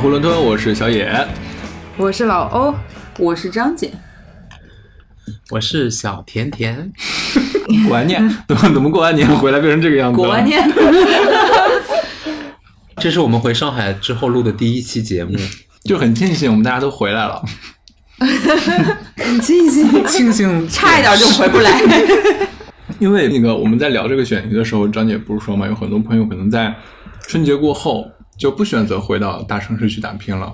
囫囵吞，我是小野。我是老欧，我是张姐，我是小甜甜。过完年，怎么怎么过完年回来变成这个样子？过完，年，这是我们回上海之后录的第一期节目，就很庆幸我们大家都回来了。很庆幸，庆幸 差一点就回不来。因为那个我们在聊这个选题的时候，张姐不是说嘛，有很多朋友可能在春节过后就不选择回到大城市去打拼了。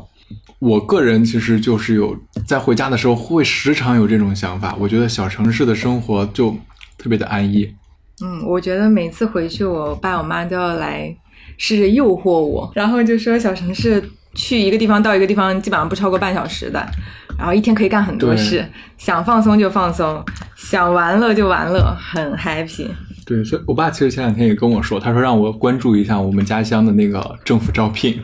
我个人其实就是有在回家的时候会时常有这种想法，我觉得小城市的生活就特别的安逸。嗯，我觉得每次回去，我爸我妈都要来试着诱惑我，然后就说小城市去一个地方到一个地方基本上不超过半小时的，然后一天可以干很多事，想放松就放松，想玩乐就玩乐，很 happy。对，所以我爸其实前两天也跟我说，他说让我关注一下我们家乡的那个政府招聘，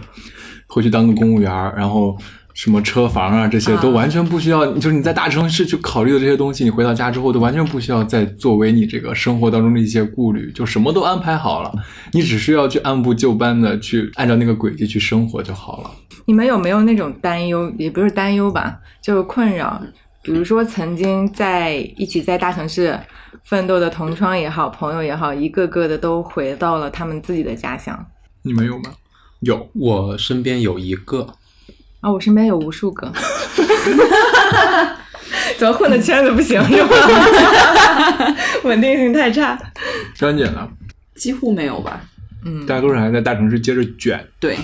回去当个公务员儿，然后什么车房啊这些都啊完全不需要，就是你在大城市去考虑的这些东西，你回到家之后都完全不需要再作为你这个生活当中的一些顾虑，就什么都安排好了，你只需要去按部就班的去按照那个轨迹去生活就好了。你们有没有那种担忧？也不是担忧吧，就是困扰。比如说，曾经在一起在大城市奋斗的同窗也好，朋友也好，一个个的都回到了他们自己的家乡。你们有吗？有，我身边有一个，啊，我身边有无数个，怎么混的圈子不行是吧？稳定性太差。张姐呢？几乎没有吧？嗯，大多数还在大城市接着卷。对，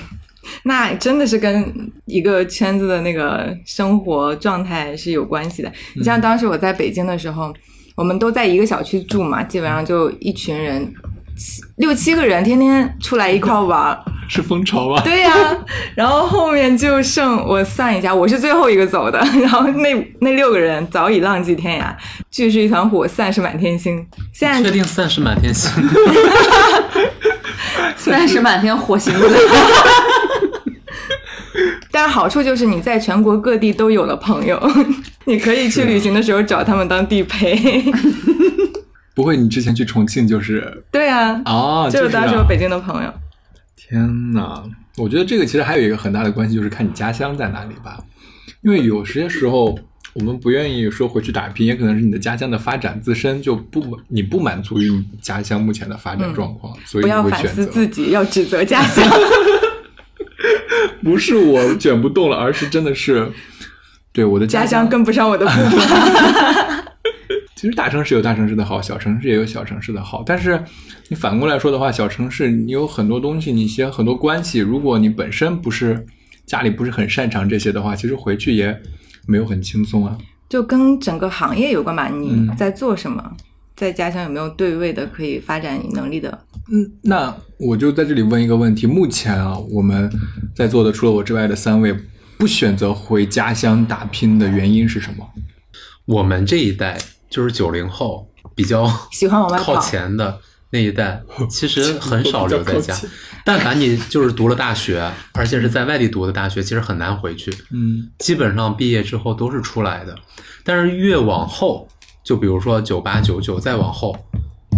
那真的是跟一个圈子的那个生活状态是有关系的。你像当时我在北京的时候，我们都在一个小区住嘛，基本上就一群人，七六七个人，天天出来一块玩儿。是蜂巢吗？对呀、然后后面就剩我算一下，我是最后一个走的，然后那那六个人早已浪迹天涯，聚是一团火，散是满天星。现在确定散是满天星。散是满天火星子。但是好处就是你在全国各地都有了朋友，你可以去旅行的时候找他们当地陪。不会，你之前去重庆就是对啊，啊，就是当时我北京的朋友。天呐，我觉得这个其实还有一个很大的关系，就是看你家乡在哪里吧。因为有些时候我们不愿意说回去打拼，也可能是你的家乡的发展自身就不你不满足于你家乡目前的发展状况，所以你不要反。思自己，要指责家乡。不是我卷不动了，而是真的是对我的家乡乡跟不上我的步伐。其实大城市有大城市的好，小城市也有小城市的好。但是你反过来说的话，小城市你有很多东西，你一些很多关系，如果你本身不是家里不是很擅长这些的话，其实回去也没有很轻松啊。就跟整个行业有关吧，你嗯在做什么，在家乡有没有对位的可以发展你能力的？嗯，那我就在这里问一个问题：目前啊，我们在座的除了我之外的三位，不选择回家乡打拼的原因是什么？我们这一代就是九零后，比较 喜欢往外跑靠前的那一代，其实很少留在家。但凡你就是读了大学，而且是在外地读的大学，其实很难回去。嗯，基本上毕业之后都是出来的，但是越往后，就比如说九八九九再往后，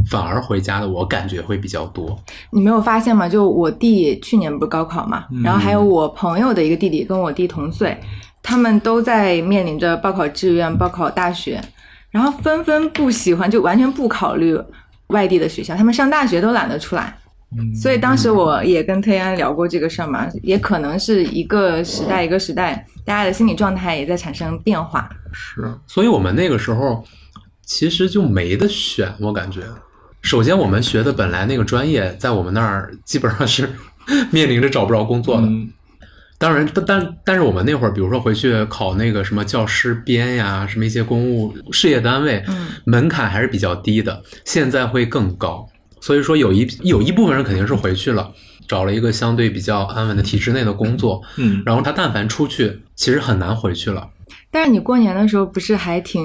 反而回家的我感觉会比较多。你没有发现吗？就我弟去年不是高考嘛，然后还有我朋友的一个弟弟跟我弟同岁，他们都在面临着报考志愿、报考大学，然后纷纷不喜欢，就完全不考虑外地的学校，他们上大学都懒得出来。所以当时我也跟推安聊过这个事儿嘛，也可能是一个时代一个时代，大家的心理状态也在产生变化。是所以我们那个时候其实就没得选，我感觉。首先，我们学的本来那个专业，在我们那儿基本上是 面临着找不着工作的。嗯当然，但但但是我们那会儿，比如说回去考那个什么教师编呀，什么一些公务事业单位，嗯门槛还是比较低的，现在会更高。所以说，有一有一部分人肯定是回去了，找了一个相对比较安稳的体制内的工作，嗯，然后他但凡出去，其实很难回去了。但是你过年的时候不是还挺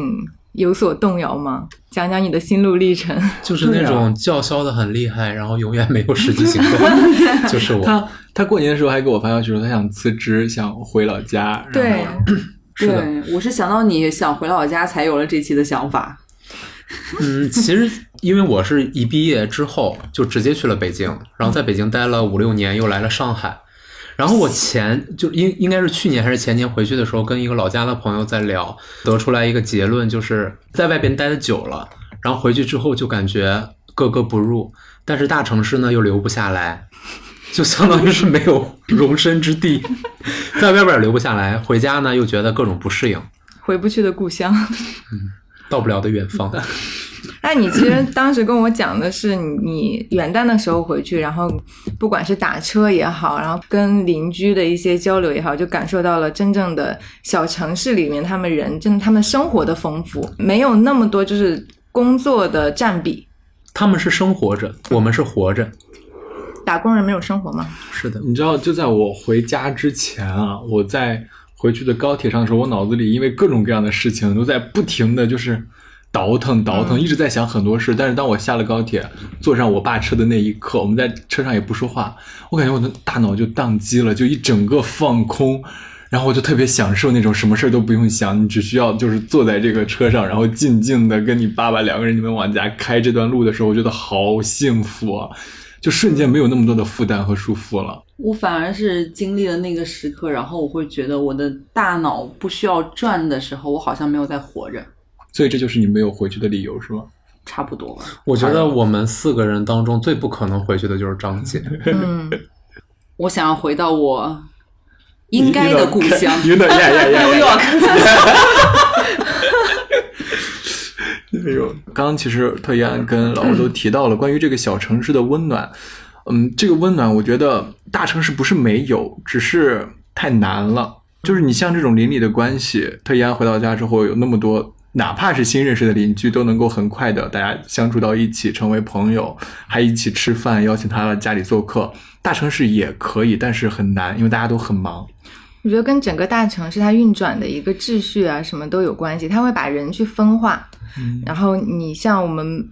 有所动摇吗？讲讲你的心路历程。就是那种叫嚣的很厉害，然后永远没有实际行动，就是我。他他过年的时候还给我发消息说他想辞职，想回老家。然对后，是的，对，我是想到你想回老家才有了这期的想法。嗯，其实因为我是一毕业之后就直接去了北京，然后在北京待了五六年，又来了上海，然后我前就应应该是去年还是前年回去的时候，跟一个老家的朋友在聊，得出来一个结论，就是在外边待的久了，然后回去之后就感觉格格不入，但是大城市呢又留不下来，就相当于是没有容身之地，在外边留不下来，回家呢又觉得各种不适应，回不去的故乡。嗯到不了的远方。那你其实当时跟我讲的是，你你元旦的时候回去，然后不管是打车也好，然后跟邻居的一些交流也好，就感受到了真正的小城市里面他们人真的他们生活的丰富，没有那么多就是工作的占比。他们是生活着，我们是活着。打工人没有生活吗？是的，你知道，就在我回家之前啊，我在回去的高铁上的时候，我脑子里因为各种各样的事情都在不停的就是倒腾倒腾，一直在想很多事。但是当我下了高铁，坐上我爸车的那一刻，我们在车上也不说话，我感觉我的大脑就宕机了，就一整个放空。然后我就特别享受那种什么事儿都不用想，你只需要就是坐在这个车上，然后静静的跟你爸爸两个人你们往家开这段路的时候，我觉得好幸福啊！就瞬间没有那么多的负担和束缚了。我反而是经历了那个时刻，然后我会觉得我的大脑不需要转的时候，我好像没有在活着，所以这就是你没有回去的理由，是吗？差不多。我觉得我们四个人当中最不可能回去的就是张姐。嗯，我想要回到我应该的故乡 yeah, New yeah. York。哎呦，刚刚其实特一安跟老吴都提到了关于这个小城市的温暖。嗯，这个温暖，我觉得大城市不是没有，只是太难了。就是你像这种邻里的关系，特一安回到家之后，有那么多，哪怕是新认识的邻居，都能够很快的大家相处到一起，成为朋友，还一起吃饭，邀请他到家里做客。大城市也可以，但是很难，因为大家都很忙。我觉得跟整个大城市它运转的一个秩序啊，什么都有关系。它会把人去分化，嗯然后你像我们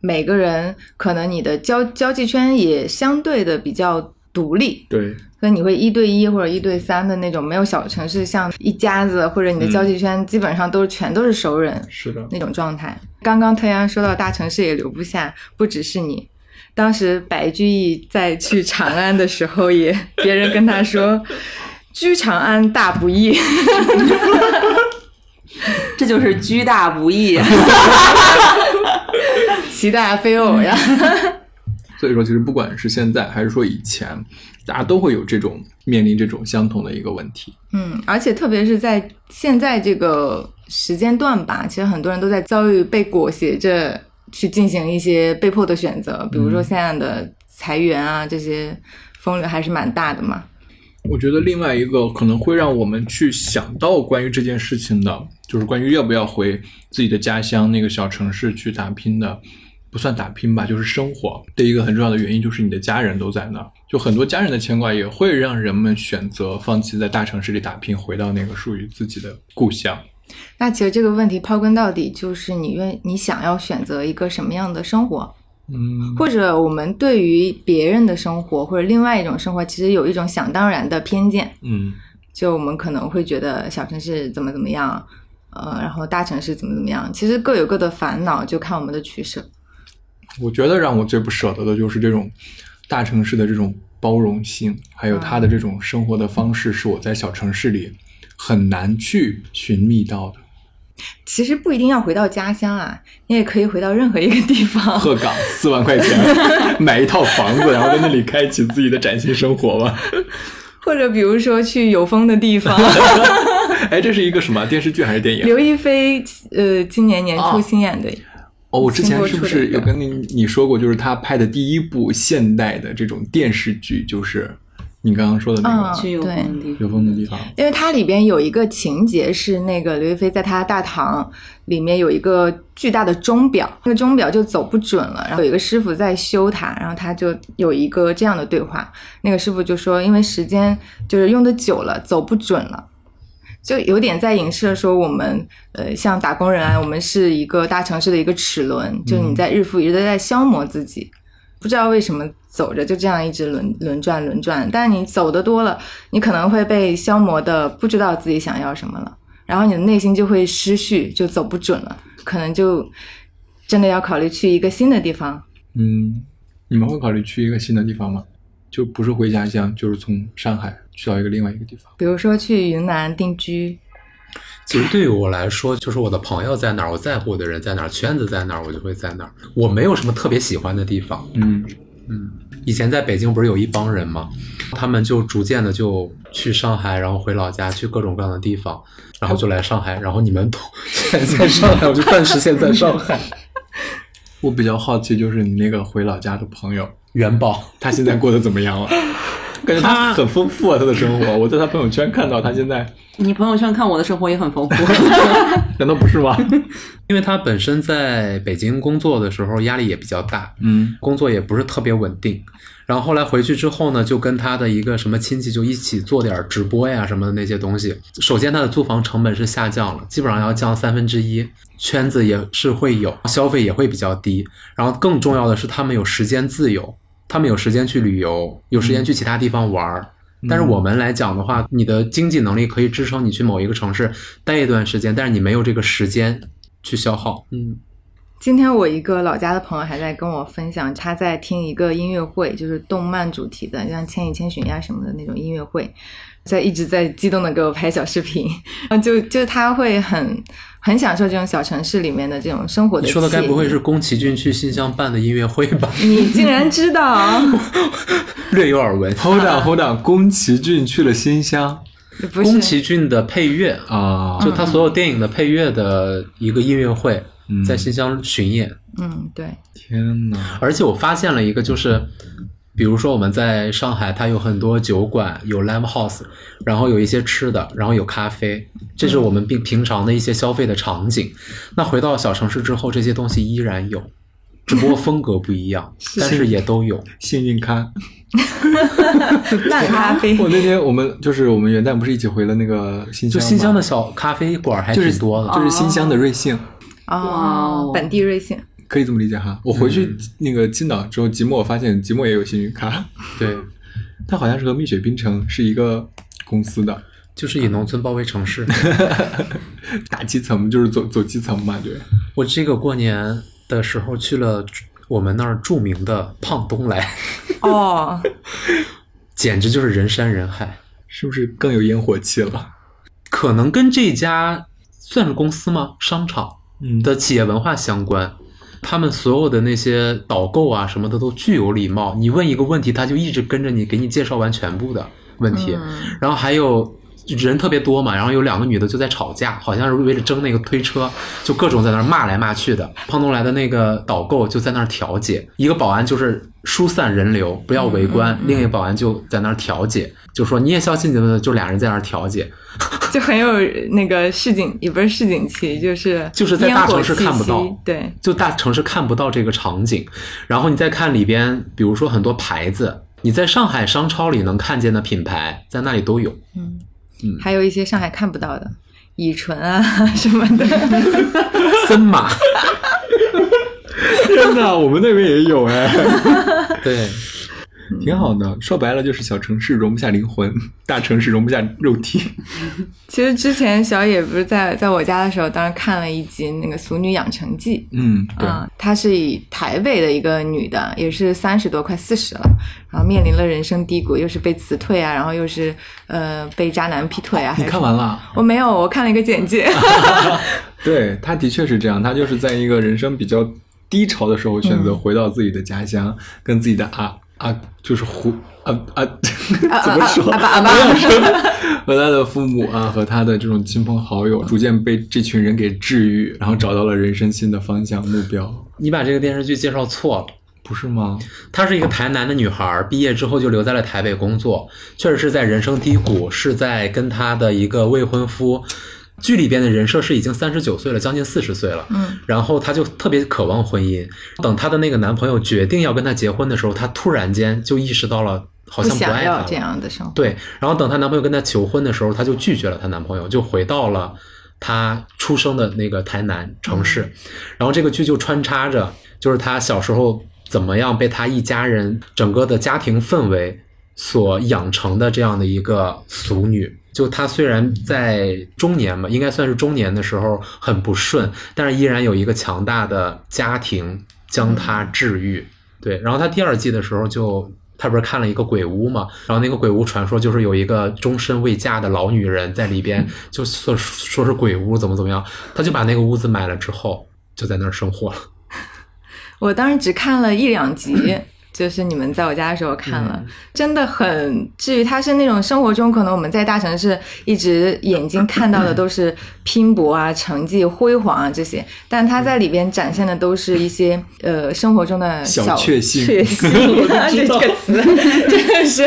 每个人，可能你的交交际圈也相对的比较独立，对，所以你会一对一或者一对三的那种，没有小城市像一家子或者你的交际圈基本上都是全都是熟人是的。那种状态。刚刚特阳说到大城市也留不下，不只是你。当时白居易在去长安的时候也，别人跟他说。居长安大不易，这就是居大不易。其大非偶呀。所以说，其实不管是现在还是说以前，大家都会有这种面临这种相同的一个问题。嗯，而且特别是在现在这个时间段吧，其实很多人都在遭遇被裹挟着去进行一些被迫的选择，比如说现在的裁员啊，这些风流还是蛮大的嘛。我觉得另外一个可能会让我们去想到关于这件事情的，就是关于要不要回自己的家乡那个小城市去打拼的，不算打拼吧，就是生活的一个很重要的原因，就是你的家人都在那儿。就很多家人的牵挂也会让人们选择放弃在大城市里打拼，回到那个属于自己的故乡。那其实这个问题刨根到底就是你愿你想要选择一个什么样的生活。嗯，或者我们对于别人的生活或者另外一种生活，其实有一种想当然的偏见。嗯，就我们可能会觉得小城市怎么怎么样，呃，然后大城市怎么怎么样，其实各有各的烦恼，就看我们的取舍。我觉得让我最不舍得的就是这种大城市的这种包容性，还有他的这种生活的方式，是我在小城市里很难去寻觅到的。其实不一定要回到家乡啊，你也可以回到任何一个地方。鹤岗 四万块钱买一套房子，然后在那里开启自己的崭新生活吧。或者比如说去有风的地方。哎，这是一个什么电视剧还是电影？刘亦菲呃，今年年初新演的。哦，我之前是不是有跟你你说过，就是他拍的第一部现代的这种电视剧，就是你刚刚说的那个嗯去有风的地有风的地方。因为它里边有一个情节是那个刘亦菲在她大堂里面有一个巨大的钟表，那个钟表就走不准了，然后有一个师傅在修它，然后他就有一个这样的对话，那个师傅就说，因为时间就是用的久了，走不准了。就有点在影射说，我们呃，像打工人啊，我们是一个大城市的一个齿轮，就你在日复一日的在消磨自己，不知道为什么走着就这样一直轮轮转轮转，但你走的多了，你可能会被消磨的不知道自己想要什么了，然后你的内心就会失序，就走不准了，可能就真的要考虑去一个新的地方。嗯，你们会考虑去一个新的地方吗？就不是回家乡，就是从上海去到一个另外一个地方。比如说去云南定居，其实对于我来说，就是我的朋友在哪儿，我在乎的人在哪儿，圈子在哪儿，我就会在哪儿。我没有什么特别喜欢的地方。嗯嗯，以前在北京不是有一帮人吗？他们就逐渐的就去上海，然后回老家，去各种各样的地方，然后就来上海。然后你们都现在在上海，我就暂时现在上海。我比较好奇，就是你那个回老家的朋友，元宝，他现在过得怎么样了？感觉他很丰富啊，他的生活。我在他朋友圈看到他现在，你朋友圈看我的生活也很丰富，难道不是吗？因为他本身在北京工作的时候压力也比较大，嗯工作也不是特别稳定。然后后来回去之后呢，就跟他的一个什么亲戚就一起做点直播呀什么的那些东西。首先，他的租房成本是下降了，基本上要降三分之一，圈子也是会有，消费也会比较低。然后更重要的是，他们有时间自由，他们有时间去旅游，有时间去其他地方玩儿。但是我们来讲的话，你的经济能力可以支撑你去某一个城市待一段时间，但是你没有这个时间去消耗。嗯，今天我一个老家的朋友还在跟我分享，他在听一个音乐会，就是动漫主题的，像《千与千寻》呀什么的那种音乐会，在一直在激动的给我拍小视频，就就是他会很很享受这种小城市里面的这种生活的。你说的该不会是？宫崎骏去新疆办的音乐会吧？你竟然知道？略有耳闻。，Hold on Hold on，宫崎骏去了新乡宫，崎骏的配乐啊，就他所有电影的配乐的一个音乐会，嗯在新疆巡演。嗯，对，天哪，而且我发现了一个，就是比如说我们在上海，它有很多酒馆，有 live house，然后有一些吃的，然后有咖啡，这是我们平平常的一些消费的场景。那回到小城市之后，这些东西依然有，只不过风格不一样，但是也都有。幸运咖。烂咖啡。我那天我们就是我们元旦不是一起回了那个新就疆就，新疆的小咖啡馆还挺多的，就是新疆的瑞幸。哦哦，本地瑞幸。可以这么理解哈。我回去那个青岛之后，即墨我发现即墨也有幸运咖，对，它好像是和蜜雪冰城是一个公司的，就是以农村包围城市。打基层就是走走基层嘛，对。我这个过年的时候去了我们那儿著名的胖东来，哦，简直就是人山人海。是不是更有烟火气了？可能跟这家算是公司吗？商场嗯的企业文化相关。他们所有的那些导购啊什么的都具有礼貌，你问一个问题，他就一直跟着你，给你介绍完全部的问题。嗯然后还有人特别多嘛，然后有两个女的就在吵架，好像是为了争那个推车，就各种在那儿骂来骂去的。胖东来的那个导购就在那儿调解，一个保安就是疏散人流，不要围观；嗯嗯嗯另一个保安就在那儿调解，就说你也消气你们，就俩人在那儿调解。就很有那个市井，也不是市井气，就是就是在大城市看不到对，就大城市看不到这个场景，然后你再看里边，比如说很多牌子，你在上海商超里能看见的品牌，在那里都有。嗯嗯。还有一些上海看不到的，乙醇啊 什么的。森马，天哪，我们那边也有哎，对，挺好的。说白了就是小城市容不下灵魂，大城市容不下肉体。其实之前小野不是在在我家的时候，当时看了一集那个《俗女养成记》。嗯，对，啊、她是以台北的一个女的，也是三十多快四十了，然后面临了人生低谷，又是被辞退啊，然后又是呃被渣男劈腿啊。你看完了？我没有，我看了一个简介。对，她的确是这样，她就是在一个人生比较低潮的时候，选择回到自己的家乡，跟自己的啊啊，就是胡啊啊，怎么说？阿爸阿爸，和他的父母啊，和他的这种亲朋好友，逐渐被这群人给治愈，然后找到了人生新的方向目标，你把这个电视剧介绍错了。不是吗？她是一个台南的女孩，毕业之后就留在了台北工作，确实是在人生低谷，是在跟她的一个未婚夫。剧里边的人设是已经三十九岁了，将近四十岁了。嗯，然后她就特别渴望婚姻。等她的那个男朋友决定要跟她结婚的时候，她突然间就意识到了，好像不爱。这样的生活。对，然后等她男朋友跟她求婚的时候，她就拒绝了她男朋友，就回到了她出生的那个台南城市。然后这个剧就穿插着，就是她小时候怎么样被她一家人整个的家庭氛围所养成的这样的一个俗女。就她虽然在中年嘛，应该算是中年的时候很不顺，但是依然有一个强大的家庭将她治愈。对，然后她第二季的时候就他不是看了一个鬼屋嘛，然后那个鬼屋传说就是有一个终身未嫁的老女人在里边，就说说是鬼屋怎么怎么样，他就把那个屋子买了之后就在那儿生活了。我当时只看了一两集，就是你们在我家的时候看了，真的很至于他是那种生活中可能我们在大城市一直眼睛看到的都是拼搏啊、成绩、辉煌啊这些，但他在里边展现的都是一些呃生活中的小确幸。确幸。啊 这个词真的是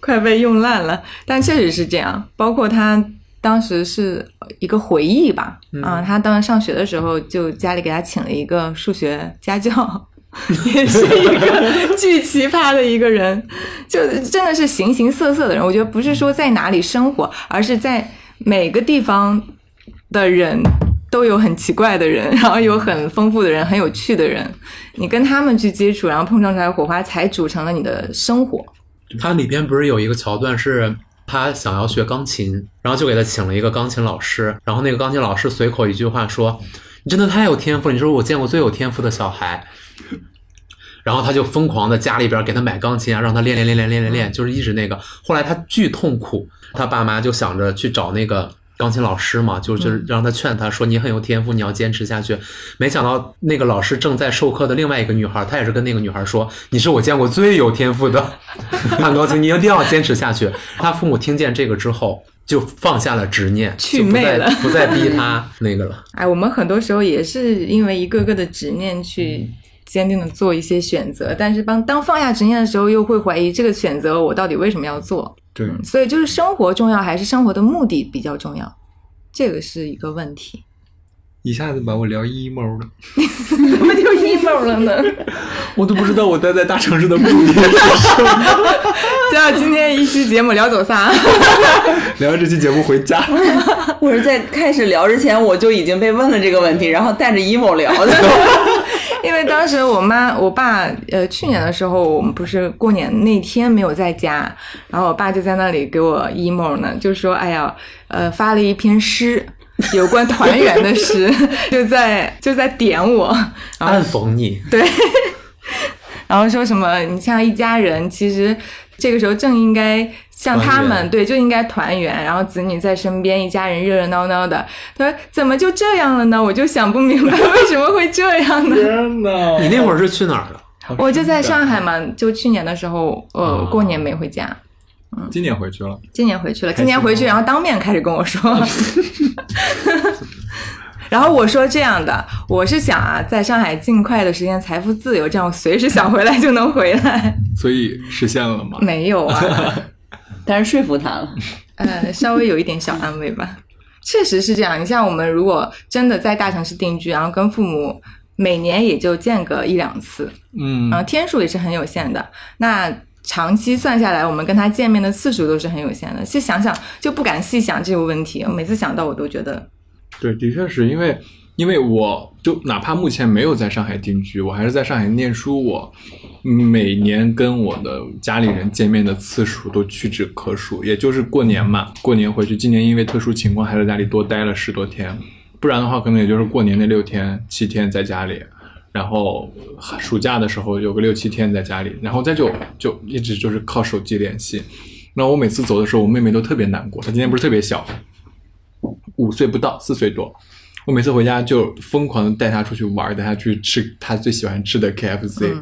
快被用烂了，但确实是这样，包括他。当时是一个回忆吧，啊，他当时上学的时候，就家里给他请了一个数学家教，也 是一个 巨奇葩的一个人，就真的是形形色色的人。我觉得不是说在哪里生活，而是在每个地方的人都有很奇怪的人，然后有很丰富的人，很有趣的人。你跟他们去接触，然后碰撞出来火花，才组成了你的生活。它里边不是有一个桥段是？他想要学钢琴，然后就给他请了一个钢琴老师。然后那个钢琴老师随口一句话说：“你真的太有天赋了，你是我见过最有天赋的小孩。”然后他就疯狂的家里边给他买钢琴啊，让他练练练练练练练，就是一直那个。后来他巨痛苦，他爸妈就想着去找那个。钢琴老师嘛，就就是让他劝他说：“你很有天赋，你要坚持下去。”没想到那个老师正在授课的另外一个女孩，她也是跟那个女孩说：“你是我见过最有天赋的 弹钢琴，你一定要坚持下去。”他父母听见这个之后，就放下了执念，去魅了，不再逼他那个了。哎，我们很多时候也是因为一个个的执念去坚定的做一些选择，但是当当放下执念的时候，又会怀疑这个选择我到底为什么要做。对，所以就是生活重要还是生活的目的比较重要，这个是一个问题。一下子把我聊 emo 了，怎么就 emo 了呢？我都不知道我待在大城市的目的是什么。就今天一期节目聊走仨，聊完这期节目回家。我是在开始聊之前我就已经被问了这个问题，然后带着 emo 聊的。因为当时我妈、我爸，呃，去年的时候我们不是过年那天没有在家，然后我爸就在那里给我 emo 呢，就说：“哎呀，呃，发了一篇诗，有关团圆的诗，就在就在点我，暗讽你。”对，然后说什么你像一家人，其实这个时候正应该。像他们对就应该团圆，然后子女在身边，一家人热热闹闹的。他说：“怎么就这样了呢？”我就想不明白为什么会这样呢？天呐，你那会儿是去哪儿了？我就在上海嘛，就去年的时候，呃，过年没回家。嗯，今年回去了。今年回去了，今年回去，然后当面开始跟我说。然后我说这样的，我是想啊，在上海尽快的实现财富自由，这样我随时想回来就能回来。所以实现了吗？没有啊。但是说服他了，呃，稍微有一点小安慰吧。确实是这样。你像我们如果真的在大城市定居，然后跟父母每年也就见个一两次，嗯，然后天数也是很有限的。那长期算下来，我们跟他见面的次数都是很有限的。其实想想就不敢细想这个问题。我每次想到我都觉得，对，的确是因为，因为我就哪怕目前没有在上海定居，我还是在上海念书，我。每年跟我的家里人见面的次数都屈指可数，也就是过年嘛，过年回去。今年因为特殊情况，还在家里多待了十多天，不然的话，可能也就是过年那六天、七天在家里，然后暑假的时候有个六七天在家里，然后再就就一直就是靠手机联系。那我每次走的时候，我妹妹都特别难过，她今年不是特别小，五岁不到，四岁多。我每次回家就疯狂的带他出去玩，带他去吃他最喜欢吃的 KFC。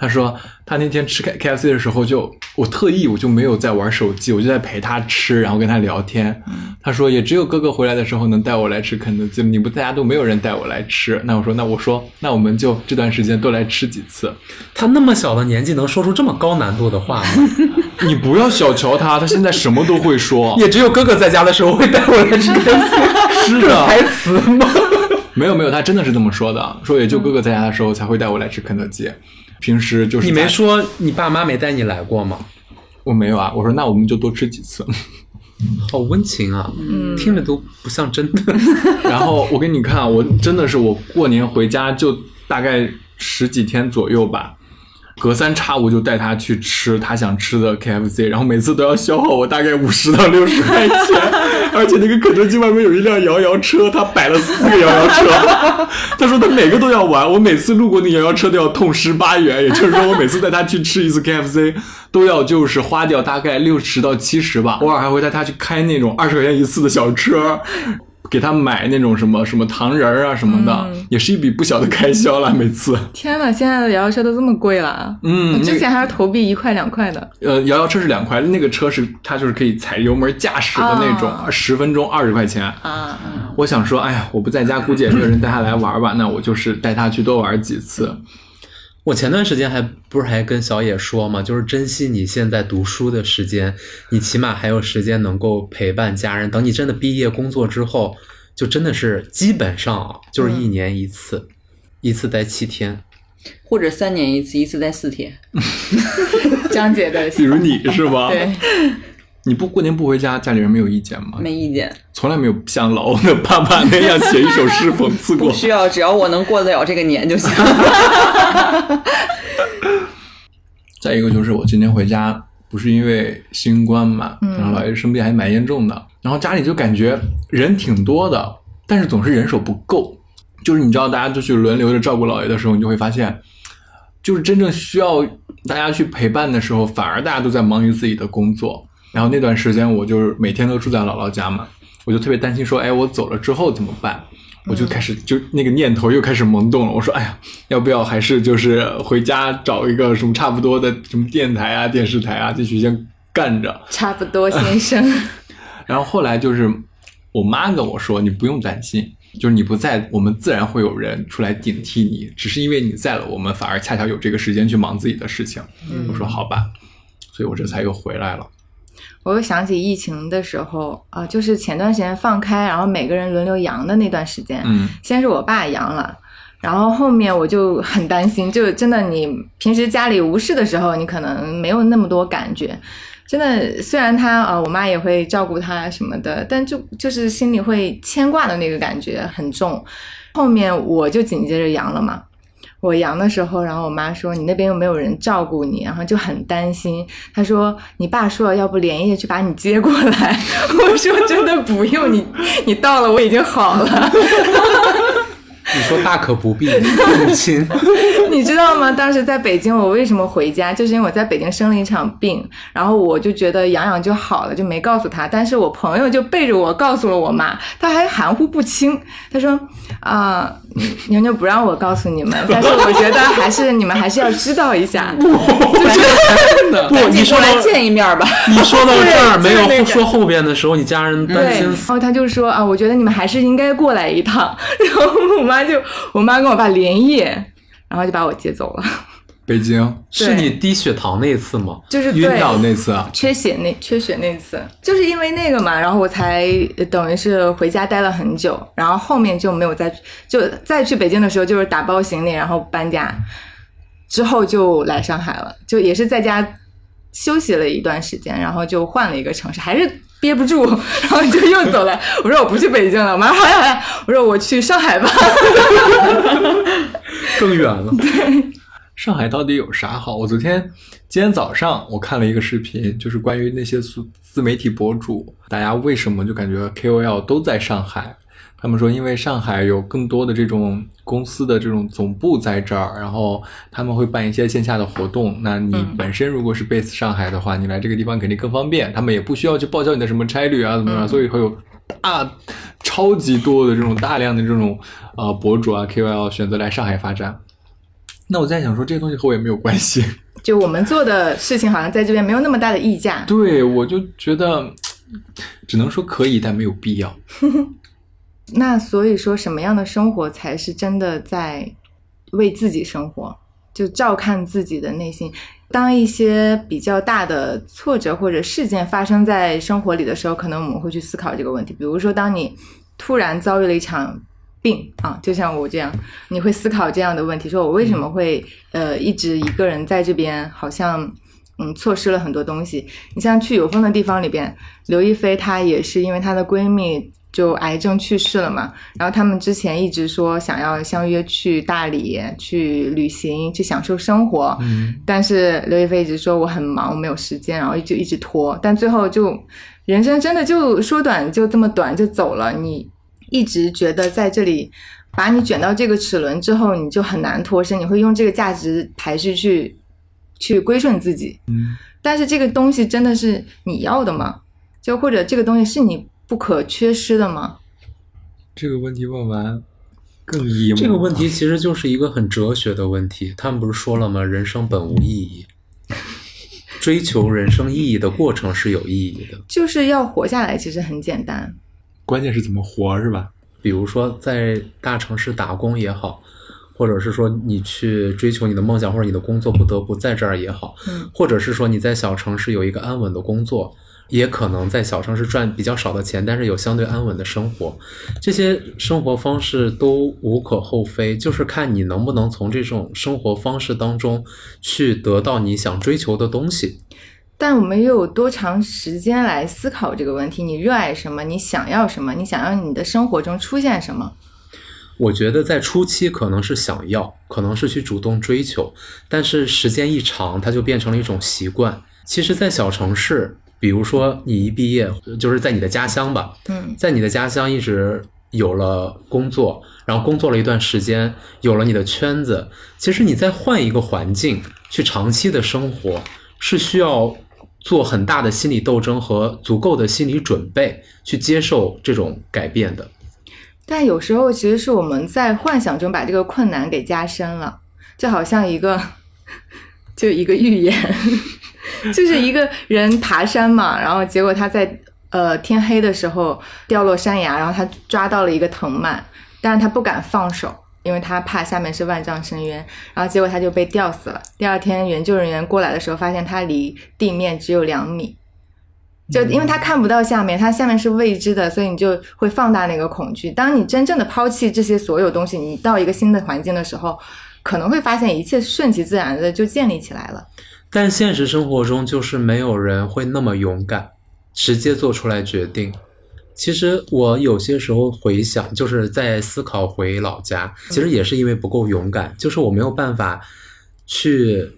他说，他那天吃 K K F C 的时候，就我特意我就没有在玩手机，我就在陪他吃，然后跟他聊天。他说，也只有哥哥回来的时候能带我来吃肯德基，你不在家都没有人带我来吃。那我说，那我说，那我们就这段时间多来吃几次。他那么小的年纪能说出这么高难度的话吗？你不要小瞧他，他现在什么都会说。也只有哥哥在家的时候会带我来吃肯德基，是的，台词吗？没有没有，他真的是这么说的，说也就哥哥在家的时候才会带我来吃肯德基。平时就是你没说你爸妈没带你来过吗？我没有啊，我说那我们就多吃几次，好温情啊，听着都不像真的。然后我给你看，我真的是我过年回家就大概十几天左右吧，隔三差五就带他去吃他想吃的 KFC，然后每次都要消耗我大概五十到六十块钱，而且那个肯德基外面有一辆摇摇车，他摆了四个摇摇车，他说他每个都要玩，我每次路过那摇摇车都要痛十八元，也就是说我每次带他去吃一次 KFC 都要就是花掉大概六十到七十吧，偶尔还会带他去开那种二十块钱一次的小车。给他买那种什么什么糖人儿啊什么的，嗯也是一笔不小的开销了。每次，天呐，现在的摇摇车都这么贵了。嗯，之前还是投币一块两块的。呃，摇摇车是两块，那个车是它就是可以踩油门驾驶的那种，哦十、分钟二十块钱。啊，我想说，哎呀，我不在家，估计也没有人带他来玩吧？那我就是带他去多玩几次。我前段时间还不是还跟小野说嘛，就是珍惜你现在读书的时间，你起码还有时间能够陪伴家人。等你真的毕业工作之后，就真的是基本上啊就是一年一次，一次待七天。或者三年一次，一次待四天。江姐的比如你是吧？对，你不过年不回家，家里人没有意见吗？没意见，从来没有像老欧的爸爸那样写一首诗讽刺过 不。需要，只要我能过得了这个年就行。再一个就是我今年回家，不是因为新冠嘛，嗯然后姥爷生病还蛮严重的，然后家里就感觉人挺多的，但是总是人手不够。就是你知道，大家都去轮流着照顾姥爷的时候，你就会发现，就是真正需要大家去陪伴的时候，反而大家都在忙于自己的工作。然后那段时间，我就是每天都住在姥姥家嘛，我就特别担心说，哎，我走了之后怎么办？我就开始就那个念头又开始萌动了。我说，哎呀，要不要还是就是回家找一个什么差不多的什么电台啊、电视台啊，继续先干着。差不多，先 生。然后后来就是我妈跟我说，你不用担心，就是你不在，我们自然会有人出来顶替你，只是因为你在了，我们反而恰巧有这个时间去忙自己的事情。我说好吧，所以我这才又回来了。我又想起疫情的时候啊、就是前段时间放开，然后每个人轮流阳的那段时间。嗯先是我爸阳了，然后后面我就很担心，就真的你平时家里无事的时候，你可能没有那么多感觉。真的，虽然他啊、呃我妈也会照顾他什么的，但就就是心里会牵挂的那个感觉很重。后面我就紧接着阳了嘛。我阳的时候，然后我妈说你那边又没有人照顾你，然后就很担心。她说你爸说了，要不连夜去把你接过来。我说真的不用，你你到了我已经好了。你说大可不必，母亲。你知道吗？当时在北京，我为什么回家？就是因为我在北京生了一场病，然后我就觉得养养就好了，就没告诉他。但是我朋友就背着我告诉了我妈，她还含糊不清。她说：“啊、牛牛不让我告诉你们，但是我觉得还是你们还是要知道一下。”不，你说过来见一面吧。你说到这儿没有说后边的时候，你家人担对，心然后他就说啊，我觉得你们还是应该过来一趟。然后我妈就，我妈跟我爸连夜，然后就把我接走了，北京是你低血糖那一次吗？就是晕倒那次啊，缺血那缺血那次，就是因为那个嘛，然后我才呃等于是回家待了很久，然后后面就没有再就再去北京的时候就是打包行李，然后搬家，之后就来上海了，就也是在家休息了一段时间，然后就换了一个城市，还是憋不住，然后就又走了。我说我不去北京了，我妈说好呀好呀，我说我去上海吧。更远了。对上海到底有啥好？我昨天今天早上我看了一个视频，就是关于那些自自媒体博主，大家为什么就感觉 KOL 都在上海？他们说，因为上海有更多的这种公司的这种总部在这儿，然后他们会办一些线下的活动。那你嗯本身如果是 base 上海的话，你来这个地方肯定更方便，他们也不需要去报销你的什么差旅啊，怎么样，嗯所以会有大超级多的这种大量的这种呃博主啊 KOL 选择来上海发展。那我在想说，这些东西和我也没有关系。就我们做的事情，好像在这边没有那么大的溢价。对，我就觉得，只能说可以，但没有必要。那所以说，什么样的生活才是真的在为自己生活？就照看自己的内心。当一些比较大的挫折或者事件发生在生活里的时候，可能我们会去思考这个问题。比如说，当你突然遭遇了一场病啊，就像我这样，你会思考这样的问题：说我为什么会呃一直一个人在这边，好像嗯错失了很多东西。你像去有风的地方里边，刘亦菲她也是因为她的闺蜜就癌症去世了嘛。然后他们之前一直说想要相约去大理去旅行，去享受生活。嗯，但是刘亦菲一直说我很忙，我没有时间，然后就一直拖。但最后就人生真的就说短就这么短就走了。你一直觉得在这里把你卷到这个齿轮之后，你就很难脱身，你会用这个价值排序去去归顺自己。嗯，但是这个东西真的是你要的吗？就或者这个东西是你不可缺失的吗？这个问题问完更 emo。这个问题其实就是一个很哲学的问题。他们不是说了吗？人生本无意义，追求人生意义的过程是有意义的。就是要活下来，其实很简单。关键是怎么活是吧？比如说在大城市打工也好，或者是说你去追求你的梦想或者你的工作不得不在这儿也好，嗯，或者是说你在小城市有一个安稳的工作，也可能在小城市赚比较少的钱，但是有相对安稳的生活，这些生活方式都无可厚非，就是看你能不能从这种生活方式当中去得到你想追求的东西。但我们又有多长时间来思考这个问题？你热爱什么？你想要什么？你想要你的生活中出现什么？我觉得在初期可能是想要，可能是去主动追求，但是时间一长，它就变成了一种习惯。其实，在小城市，比如说你一毕业，就是在你的家乡吧，嗯在你的家乡一直有了工作，然后工作了一段时间，有了你的圈子，其实你再换一个环境去长期的生活，是需要做很大的心理斗争和足够的心理准备去接受这种改变的。但有时候其实是我们在幻想中把这个困难给加深了，就好像一个，就一个预言，就是一个人爬山嘛，然后结果他在呃天黑的时候掉落山崖，然后他抓到了一个藤蔓，但是他不敢放手，因为他怕下面是万丈深渊，然后结果他就被吊死了。第二天研究人员过来的时候，发现他离地面只有两米。就因为他看不到下面，他下面是未知的，所以你就会放大那个恐惧。当你真正的抛弃这些所有东西，你到一个新的环境的时候，可能会发现一切顺其自然的就建立起来了。但现实生活中就是没有人会那么勇敢，直接做出来决定。其实我有些时候回想，就是在思考回老家，其实也是因为不够勇敢，就是我没有办法去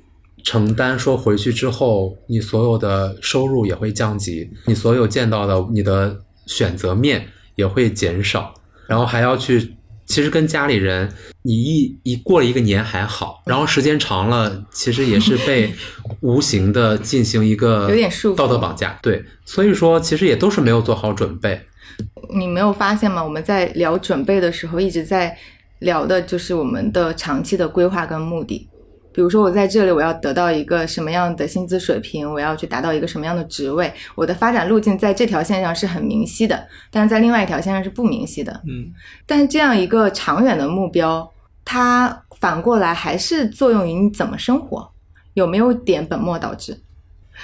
承担说回去之后你所有的收入也会降级，你所有见到的你的选择面也会减少，然后还要去。其实跟家里人，你一一过了一个年还好，然后时间长了，其实也是被无形的进行一个 有点束缚道德绑架。对，所以说其实也都是没有做好准备。你没有发现吗？我们在聊准备的时候，一直在聊的就是我们的长期的规划跟目的。比如说，我在这里，我要得到一个什么样的薪资水平，我要去达到一个什么样的职位，我的发展路径在这条线上是很明晰的，但是在另外一条线上是不明晰的。嗯，但这样一个长远的目标，它反过来还是作用于你怎么生活，有没有点本末倒置？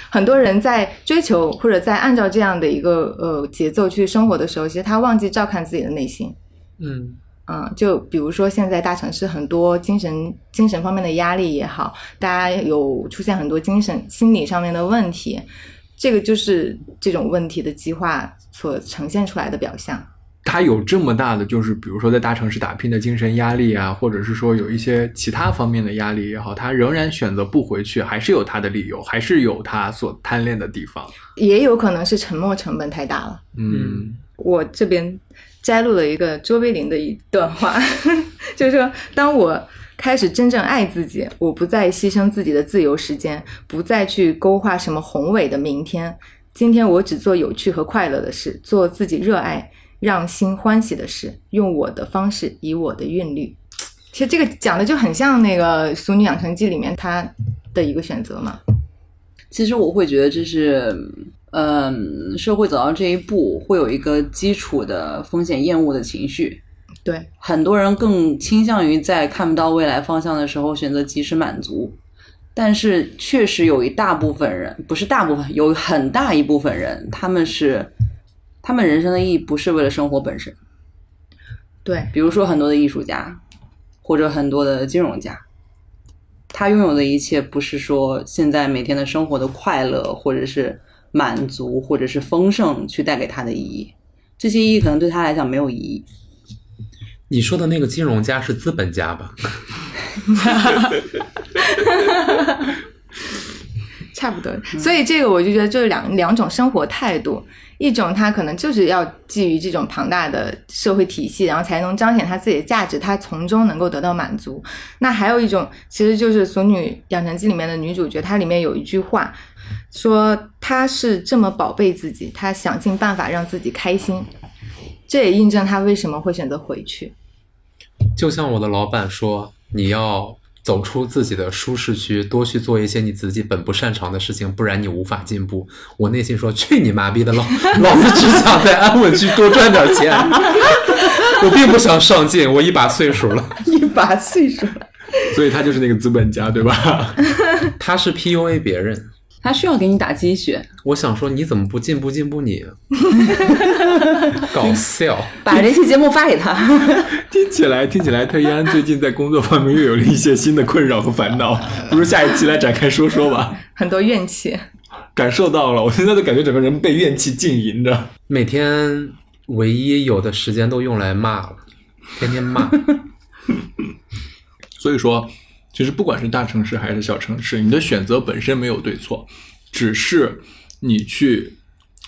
很多人在追求或者在按照这样的一个呃节奏去生活的时候，其实他忘记照看自己的内心。嗯，嗯，就比如说现在大城市很多精神精神方面的压力也好，大家有出现很多精神心理上面的问题，这个就是这种问题的激化所呈现出来的表象。他有这么大的，就是比如说在大城市打拼的精神压力啊，或者是说有一些其他方面的压力也好，他仍然选择不回去，还是有他的理由，还是有他所贪恋的地方。也有可能是沉没成本太大了。嗯我这边摘录了一个卓别林的一段话，就是说，当我开始真正爱自己，我不再牺牲自己的自由时间，不再去勾画什么宏伟的明天。今天我只做有趣和快乐的事，做自己热爱、让心欢喜的事，用我的方式，以我的韵律。其实这个讲的就很像那个《俗女养成记》里面他的一个选择嘛。其实我会觉得这是，嗯，社会走到这一步，会有一个基础的风险厌恶的情绪。对，很多人更倾向于在看不到未来方向的时候选择及时满足，但是确实有一大部分人，不是大部分，有很大一部分人，他们是，他们人生的意义不是为了生活本身。对，比如说很多的艺术家，或者很多的金融家，他拥有的一切不是说现在每天的生活的快乐，或者是满足，或者是丰盛去带给他的意义，这些意义可能对他来讲没有意义。你说的那个金融家是资本家吧？差不多。所以这个我就觉得就是两两种生活态度，一种他可能就是要基于这种庞大的社会体系，然后才能彰显他自己的价值，他从中能够得到满足。那还有一种，其实就是《俗女养成记》里面的女主角，她里面有一句话说他是这么宝贝自己，他想尽办法让自己开心。这也印证他为什么会选择回去。就像我的老板说，你要走出自己的舒适区，多去做一些你自己本不擅长的事情，不然你无法进步。我内心说：去你妈逼的，老 老子只想在安稳区多赚点钱，我并不想上进。我一把岁数了，一把岁数了，所以他就是那个资本家，对吧？他是 PUA 别人。他需要给你打鸡血，我想说你怎么不进步进步你？搞笑！把这期节目发给他。听起来听起来，特一安最近在工作方面又有了一些新的困扰和烦恼，不如下一期来展开说说吧。很多怨气，感受到了，我现在都感觉整个人被怨气浸淫着，每天唯一有的时间都用来骂了，天天骂。所以说。其实不管是大城市还是小城市，你的选择本身没有对错，只是你去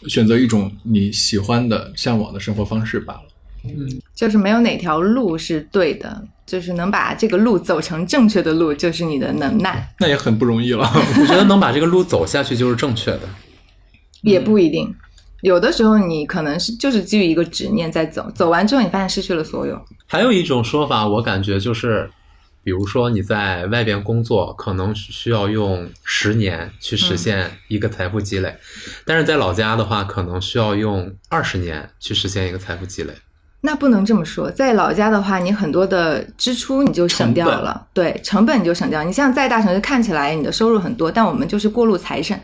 选择一种你喜欢的、向往的生活方式罢了。嗯，就是没有哪条路是对的，就是能把这个路走成正确的路，就是你的能耐。那也很不容易了。我觉得能把这个路走下去就是正确的，也不一定。有的时候你可能是就是基于一个执念在走，走完之后你发现失去了所有。还有一种说法，我感觉就是。比如说你在外边工作，可能需要用十年去实现一个财富积累，但是在老家的话，可能需要用二十年去实现一个财富积累。那不能这么说，在老家的话，你很多的支出你就省掉了，对，成本你就省掉。你像在大城市看起来你的收入很多，但我们就是过路财神。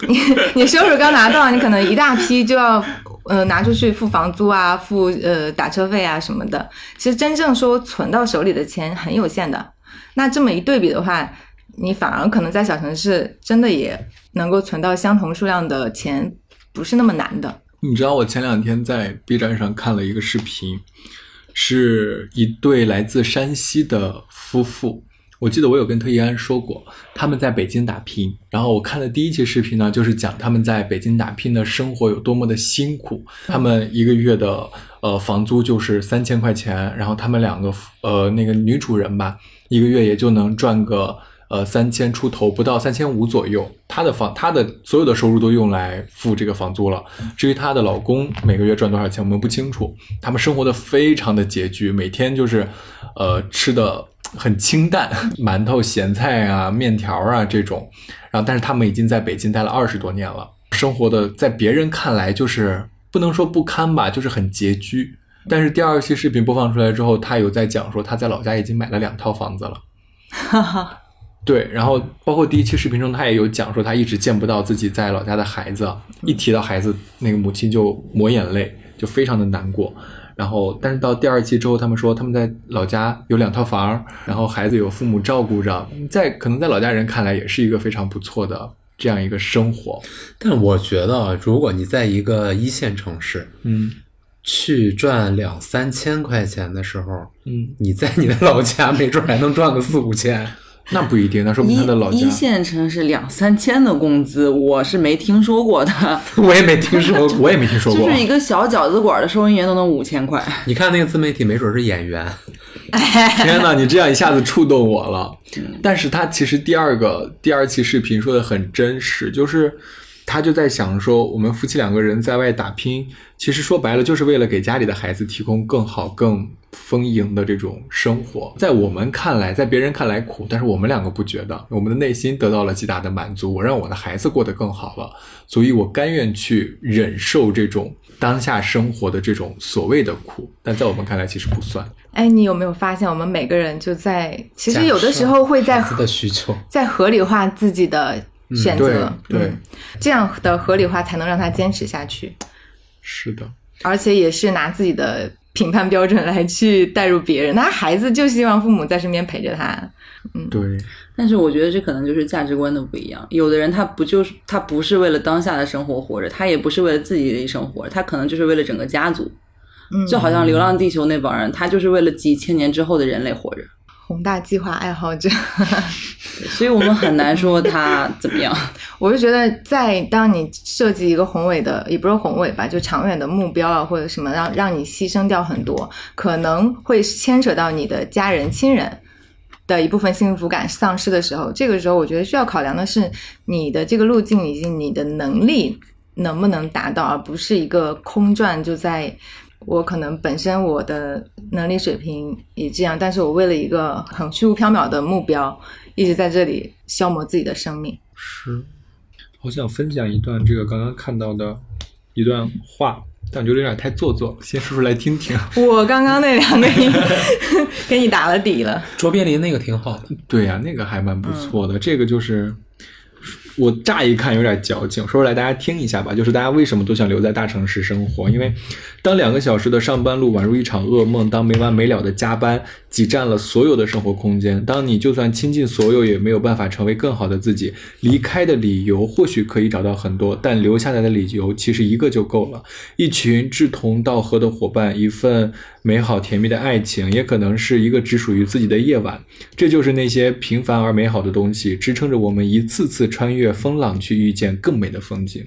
你你收入刚拿到，你可能一大批就要。呃，拿出去付房租啊，付呃打车费啊什么的。其实真正说存到手里的钱很有限的。那这么一对比的话，你反而可能在小城市真的也能够存到相同数量的钱，不是那么难的。你知道我前两天在 B 站上看了一个视频，是一对来自山西的夫妇。我记得我有跟特一安说过，他们在北京打拼。然后我看的第一期视频呢，就是讲他们在北京打拼的生活有多么的辛苦。他们一个月的呃房租就是三千块钱，然后他们两个呃那个女主人吧，一个月也就能赚个呃三千出头，不到三千五左右。她的房，她的所有的收入都用来付这个房租了。至于她的老公每个月赚多少钱，我们不清楚。他们生活的非常的拮据，每天就是呃吃的。很清淡，馒头、咸菜啊、面条啊这种，然后但是他们已经在北京待了二十多年了，生活的在别人看来就是不能说不堪吧，就是很拮据。但是第二期视频播放出来之后，他有在讲说他在老家已经买了两套房子了，哈哈，对。然后包括第一期视频中，他也有讲说他一直见不到自己在老家的孩子，一提到孩子，那个母亲就抹眼泪，就非常的难过。然后，但是到第二季之后，他们说他们在老家有两套房，然后孩子有父母照顾着，在可能在老家人看来也是一个非常不错的这样一个生活。但我觉得，如果你在一个一线城市，嗯，去赚两三千块钱的时候，嗯，你在你的老家没准还能赚个四五千。那不一定，那说明他的老家一线城市两三千的工资，我是没听说过的。我也没听说，我也没听说过。就是一个小饺子馆的收银员都能五千块。你看那个自媒体，没准是演员。天哪，你这样一下子触动我了。但是他其实第二个第二期视频说的很真实，就是他就在想说，我们夫妻两个人在外打拼，其实说白了就是为了给家里的孩子提供更好更。丰盈的这种生活，在我们看来，在别人看来苦，但是我们两个不觉得，我们的内心得到了极大的满足。我让我的孩子过得更好了，所以我甘愿去忍受这种当下生活的这种所谓的苦，但在我们看来其实不算。哎，你有没有发现，我们每个人就在其实有的时候会在的需求，在合理化自己的选择，对，这样的合理化才能让他坚持下去。是的，而且也是拿自己的。评判标准来去带入别人。那孩子就希望父母在身边陪着他。嗯对，但是我觉得这可能就是价值观的不一样。有的人他不就是他不是为了当下的生活活着，他也不是为了自己的一生活着，他可能就是为了整个家族。嗯，就好像《流浪地球》那帮人，他就是为了几千年之后的人类活着。宏大计划爱好者，所以我们很难说他怎么样。我就觉得，在当你设计一个宏伟的，也不是宏伟吧，就长远的目标啊，或者什么让让你牺牲掉很多，可能会牵扯到你的家人亲人的一部分幸福感丧失的时候，这个时候我觉得需要考量的是你的这个路径以及你的能力能不能达到，而不是一个空转就在。我可能本身我的能力水平也这样，但是我为了一个很虚无缥缈的目标，一直在这里消磨自己的生命。是，好想分享一段这个刚刚看到的一段话，但觉得有点太做作，先说出来听听。我刚刚那两个音 给你打了底了。卓别林那个挺好的，对呀、那个还蛮不错的。这个就是我乍一看有点矫情，说出来大家听一下吧。就是大家为什么都想留在大城市生活？因为当两个小时的上班路宛如一场噩梦，当没完没了的加班挤占了所有的生活空间，当你就算倾尽所有也没有办法成为更好的自己，离开的理由或许可以找到很多，但留下来的理由其实一个就够了。一群志同道合的伙伴，一份美好甜蜜的爱情，也可能是一个只属于自己的夜晚。这就是那些平凡而美好的东西，支撑着我们一次次穿越风浪，去遇见更美的风景。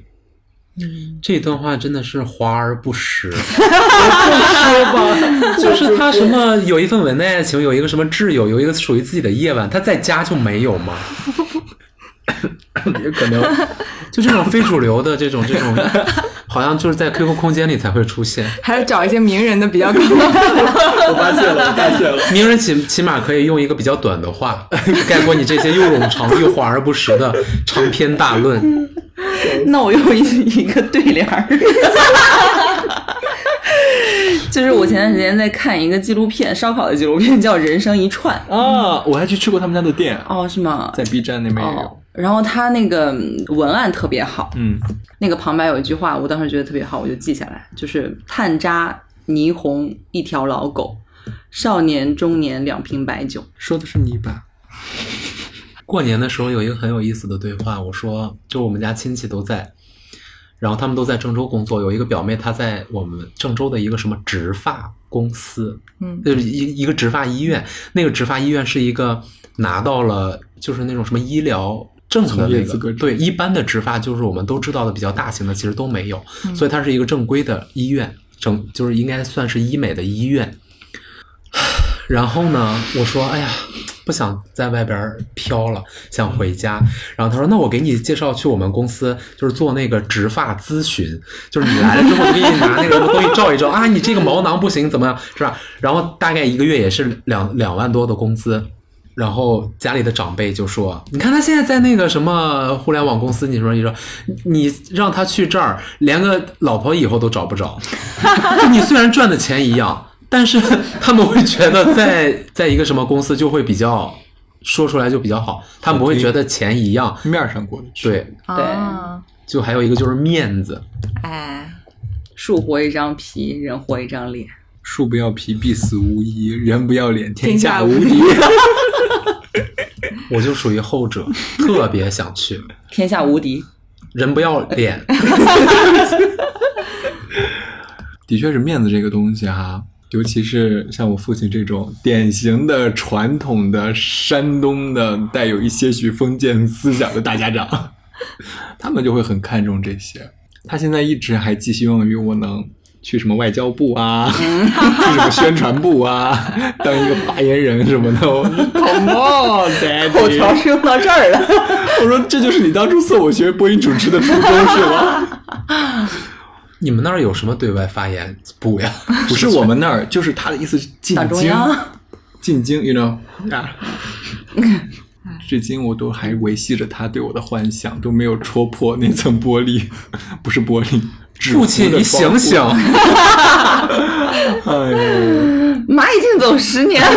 这段话真的是华而不实，不说吧就是他什么有一份稳定爱情，有一个什么挚友，有一个属于自己的夜晚，他在家就没有吗？也可能就这种非主流的这种这种，好像就是在 QQ 空间里才会出现。还是找一些名人的比较高。我发现了，我发现了。名人起起码可以用一个比较短的话 概括你这些又冗长又华而不实的长篇大论。那我用一一个对联儿，就是我前段时间在看一个纪录片，烧烤的纪录片，叫《人生一串》。啊，我还去吃过他们家的店，哦，是吗？在 B 站那边也有。哦，然后他那个文案特别好，嗯，那个旁白有一句话，我当时觉得特别好，我就记下来，就是炭渣、霓虹一条老狗，少年中年两瓶白酒。说的是你吧？过年的时候有一个很有意思的对话，我说就我们家亲戚都在，然后他们都在郑州工作，有一个表妹她在我们郑州的一个什么植发公司，嗯就是一一个植发医院，那个植发医院是一个拿到了就是那种什么医疗。证的从业那资格证个对，一般的植发就是我们都知道的比较大型的，其实都没有，所以它是一个正规的医院，正就是应该算是医美的医院。然后呢，我说，哎呀，不想在外边飘了，想回家。然后他说，那我给你介绍去我们公司，就是做那个植发咨询，就是你来了之后，我给你拿那个什么东西照一照啊，你这个毛囊不行，怎么样，是吧？然后大概一个月也是两两万多的工资。然后家里的长辈就说：“你看他现在在那个什么互联网公司，你说你说，你让他去这儿，连个老婆以后都找不着。就你虽然赚的钱一样，但是他们会觉得在在一个什么公司就会比较说出来就比较好，他们不会觉得钱一样。面儿上过得去。对，对，就还有一个就是面子，哎，树活一张皮，人活一张脸。树不要皮，必死无疑；人不要脸，天天下无下无敌。我就属于后者，特别想去。天下无敌，人不要脸，的确是面子这个东西哈，尤其是像我父亲这种典型的传统的山东的带有一些许封建思想的大家长，他们就会很看重这些。他现在一直还寄希望于我能去什么外交部啊，去什么宣传部啊，当一个发言人什么的。我说 Come on, 口条！是用到这儿了。我说这就是你当初送我学播音主持的初衷是吗？你们那儿有什么对外发言部呀？不是我们那儿，就是他的意思是进京。进京，you know 啊，至今我都还维系着他对我的幻想，都没有戳破那层玻璃，不是玻璃。纸父亲，你醒醒！哎呦，妈已经走十年了。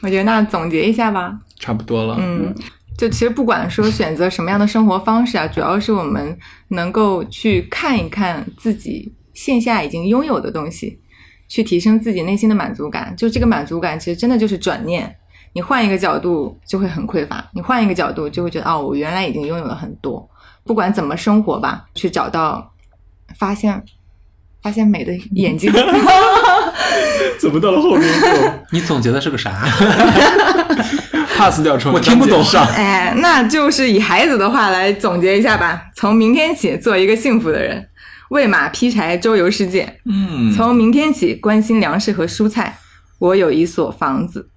我觉得那总结一下吧。差不多了。嗯，就其实不管说选择什么样的生活方式啊，主要是我们能够去看一看自己线下已经拥有的东西，去提升自己内心的满足感。就这个满足感，其实真的就是转念，你换一个角度就会很匮乏，你换一个角度就会觉得哦，我原来已经拥有了很多。不管怎么生活吧，去找到发现发现美的眼睛。怎么到了后面就 你总结的是个啥？pass 掉成我听不懂上？哎，那就是以孩子的话来总结一下吧。从明天起，做一个幸福的人，喂马劈柴，周游世界。嗯，从明天起，关心粮食和蔬菜。我有一所房子，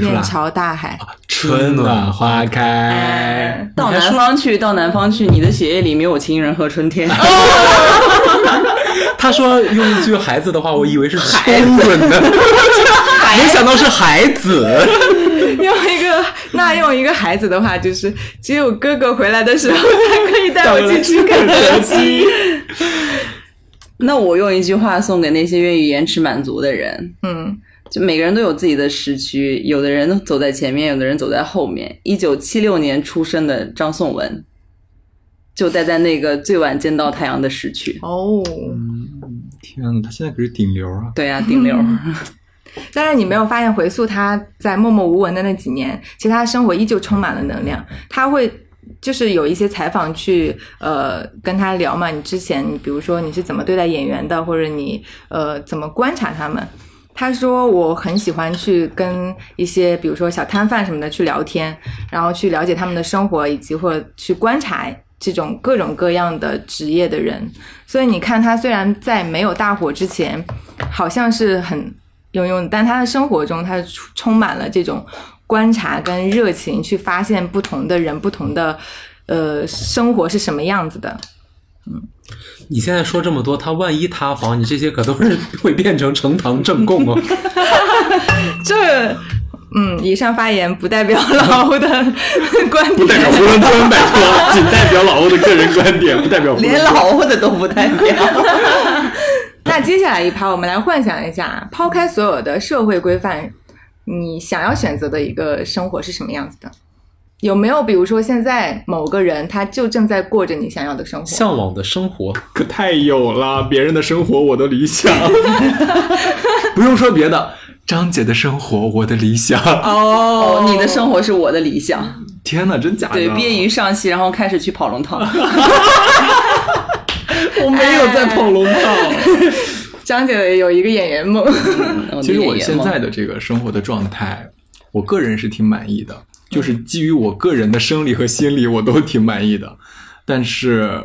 面。朝大海。春暖花开哎，到南方去，到南方去，你的血液里没有情人和春天。他说用一句孩子的话，我以为是秋润的，没想到是孩子。用一个那用一个孩子的话，就是只有哥哥回来的时候才可以带我去吃肯德基。那我用一句话送给那些愿意延迟满足的人：嗯，就每个人都有自己的时区，有的人走在前面，有的人走在后面。一九七六年出生的张颂文，就待在那个最晚见到太阳的时区。哦，天呐，他现在可是顶流啊！对呀、顶流。但是你没有发现，回溯他在默默无闻的那几年，其实他生活依旧充满了能量。他会就是有一些采访去呃跟他聊嘛，你之前你比如说你是怎么对待演员的，或者你呃怎么观察他们。他说我很喜欢去跟一些比如说小摊贩什么的去聊天，然后去了解他们的生活，以及或者去观察这种各种各样的职业的人。所以你看他虽然在没有大火之前，好像是很庸庸，但他的生活中，他充满了这种观察跟热情，去发现不同的人、不同的呃生活是什么样子的。嗯你现在说这么多，他万一塌房，你这些可都是 会变成呈堂证供哦。这，嗯，以上发言不代表老欧的观点，不代表囫囵吞，拜托，仅代表老欧的个人观点，不代表连老欧的都不代表。那接下来一趴，我们来幻想一下，抛开所有的社会规范，你想要选择的一个生活是什么样子的？有没有比如说现在某个人他就正在过着你想要的生活？向往的生活，可太有了，别人的生活我的理想，不用说别的，张姐的生活我的理想。哦，你的生活是我的理想。天哪，真假的？对，毕业于上戏，然后开始去跑龙套。我没有在跑龙套。张姐有一个演员梦，其实我现在的这个生活的状态，我个人是挺满意的，就是基于我个人的生理和心理，我都挺满意的。但是，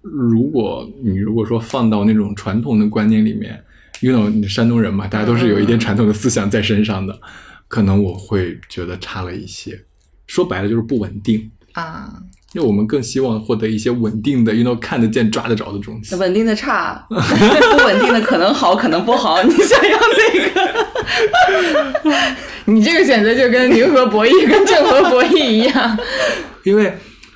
如果你如果说放到那种传统的观念里面，因为你山东人嘛，大家都是有一点传统的思想在身上的，可能我会觉得差了一些。说白了就是不稳定啊。因为我们更希望获得一些稳定的，you know 看得见、抓得着的东西。稳定的差，不稳定的可能好，可能不好。你想要那个？你这个选择就跟零和博弈、跟正和博弈一样。因为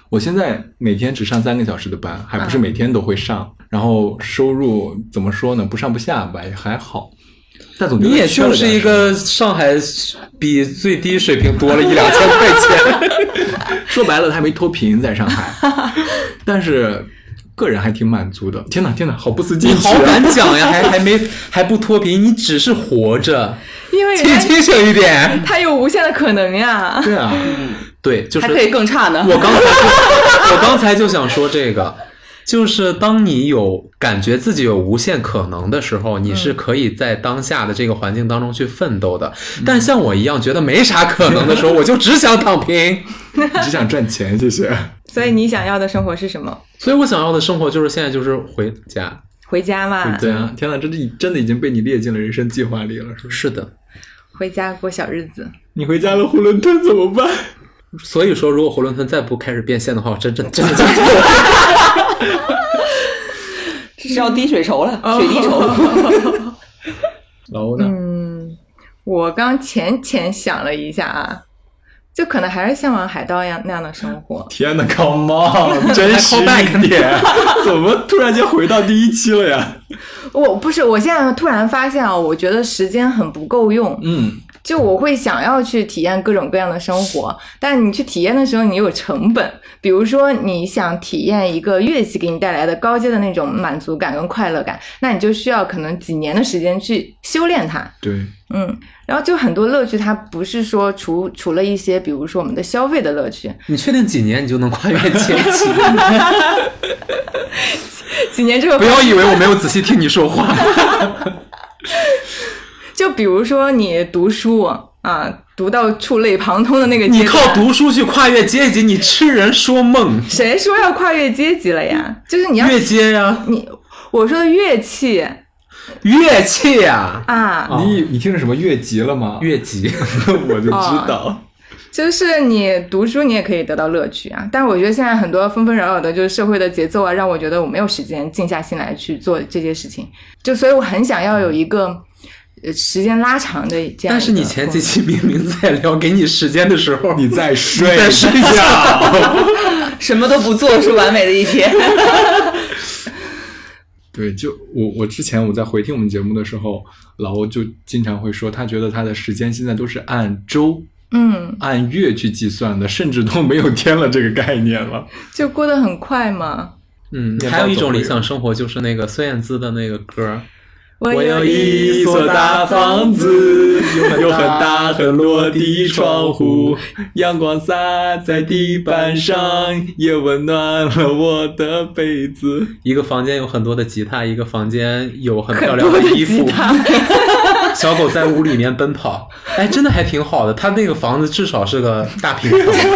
我现在每天只上三个小时的班，还不是每天都会上，然后收入怎么说呢？不上不下吧，也还好。但总觉得你也就是一个上海比最低水平多了一两千块钱。说白了，他没脱贫在上海，但是个人还挺满足的。天哪，天哪，好不思进取、啊！好敢讲呀，还还没还不脱贫，你只是活着，因为清清醒一点，他有无限的可能呀。对啊，对，就是还可以更差呢。我刚才就我刚才就想说这个。就是当你有感觉自己有无限可能的时候，你是可以在当下的这个环境当中去奋斗的。嗯、但像我一样觉得没啥可能的时候，我就只想躺平，只想赚钱。谢谢。所以你想要的生活是什么？所以我想要的生活就是现在就是回家，回家嘛。对啊，天哪，这真的已经被你列进了人生计划里了，是不是？是的，回家过小日子。你回家了，囫囵吞怎么办？所以说，如果囫囵吞再不开始变现的话，我真真真的就。是要滴水筹了，水滴筹。老欧呢？嗯，我刚浅浅想了一下啊，就可能还是向往海盗一样那样的生活。天哪 c o m e on，真实一点，怎么突然间回到第一期了呀？我不是，我现在突然发现啊，我觉得时间很不够用。嗯。就我会想要去体验各种各样的生活，但你去体验的时候，你有成本。比如说，你想体验一个乐器给你带来的高阶的那种满足感跟快乐感，那你就需要可能几年的时间去修炼它。对，嗯，然后就很多乐趣，它不是说除除了一些，比如说我们的消费的乐趣，你确定几年你就能跨越阶级？几年之后不要以为我没有仔细听你说话。就比如说你读书啊，读到触类旁通的那个阶段，你靠读书去跨越阶级，你痴人说梦。谁说要跨越阶级了呀？就是你要越阶呀，你我说的乐器乐器呀，啊，你你听着什么越级了吗？越级。我就知道。就是你读书你也可以得到乐趣啊。但是我觉得现在很多纷纷扰扰的，就是社会的节奏啊，让我觉得我没有时间静下心来去做这些事情。就所以我很想要有一个呃时间拉长的这样。但是你前几期明明在聊给你时间的时候，你在睡，在睡觉。什么都不做是完美的一天。对，就我我之前我在回听我们节目的时候，老欧就经常会说，他觉得他的时间现在都是按周。嗯，按月去计算的，甚至都没有天了这个概念了，就过得很快嘛。嗯，还有一种理想生活就是那个孙燕姿的那个歌。我有一所大房子，有很大很落地窗户，阳光洒在地板上，也温暖了我的被子。一个房间有很多的吉他，一个房间有很漂亮的衣服。小狗在屋里面奔跑，哎，真的还挺好的。他那个房子至少是个大平层，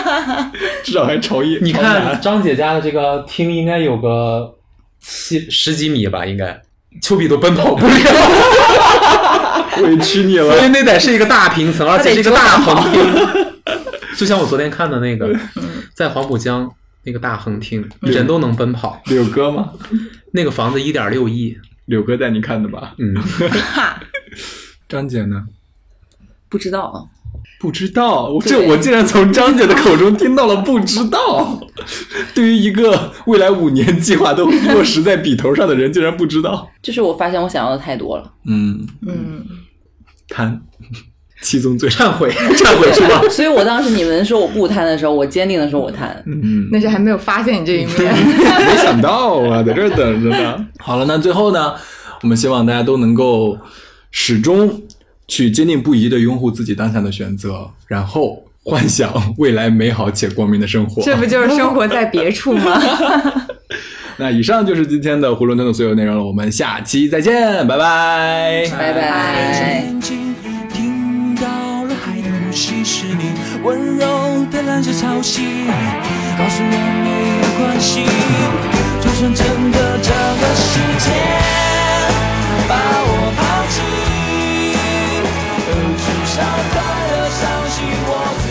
至少还朝一。你看张姐家的这个厅应该有个七十几米吧，应该。丘比都奔跑不了，委屈你了。所以那得是一个大平层，而且是一个大横厅。就像我昨天看的那个，在黄浦江那个大横厅，人都能奔跑。柳哥吗？那个房子一点六亿，柳哥带你看的吧？嗯。张姐呢？不知道。不知道，这我竟然从张姐的口中听到了不知道。对于一个未来五年计划都落实在笔头上的人，竟然不知道。就是我发现我想要的太多了。嗯嗯，贪，七宗罪，忏悔，忏悔是吧？所以我当时你们说我不贪的时候，我坚定的说我贪。嗯，那是还没有发现你这一面。没想到啊，在这儿等着呢。好了，那最后呢，我们希望大家都能够始终。去坚定不移的拥护自己当下的选择，然后幻想未来美好且光明的生活。这不就是生活在别处吗？那以上就是今天的囫囵吞的所有内容了，我们下期再见，拜拜，拜拜。听到了海的呼吸，是你温柔的蓝色潮汐，告诉我没有关系，就算真的这个世界把我抛少快乐，伤心我。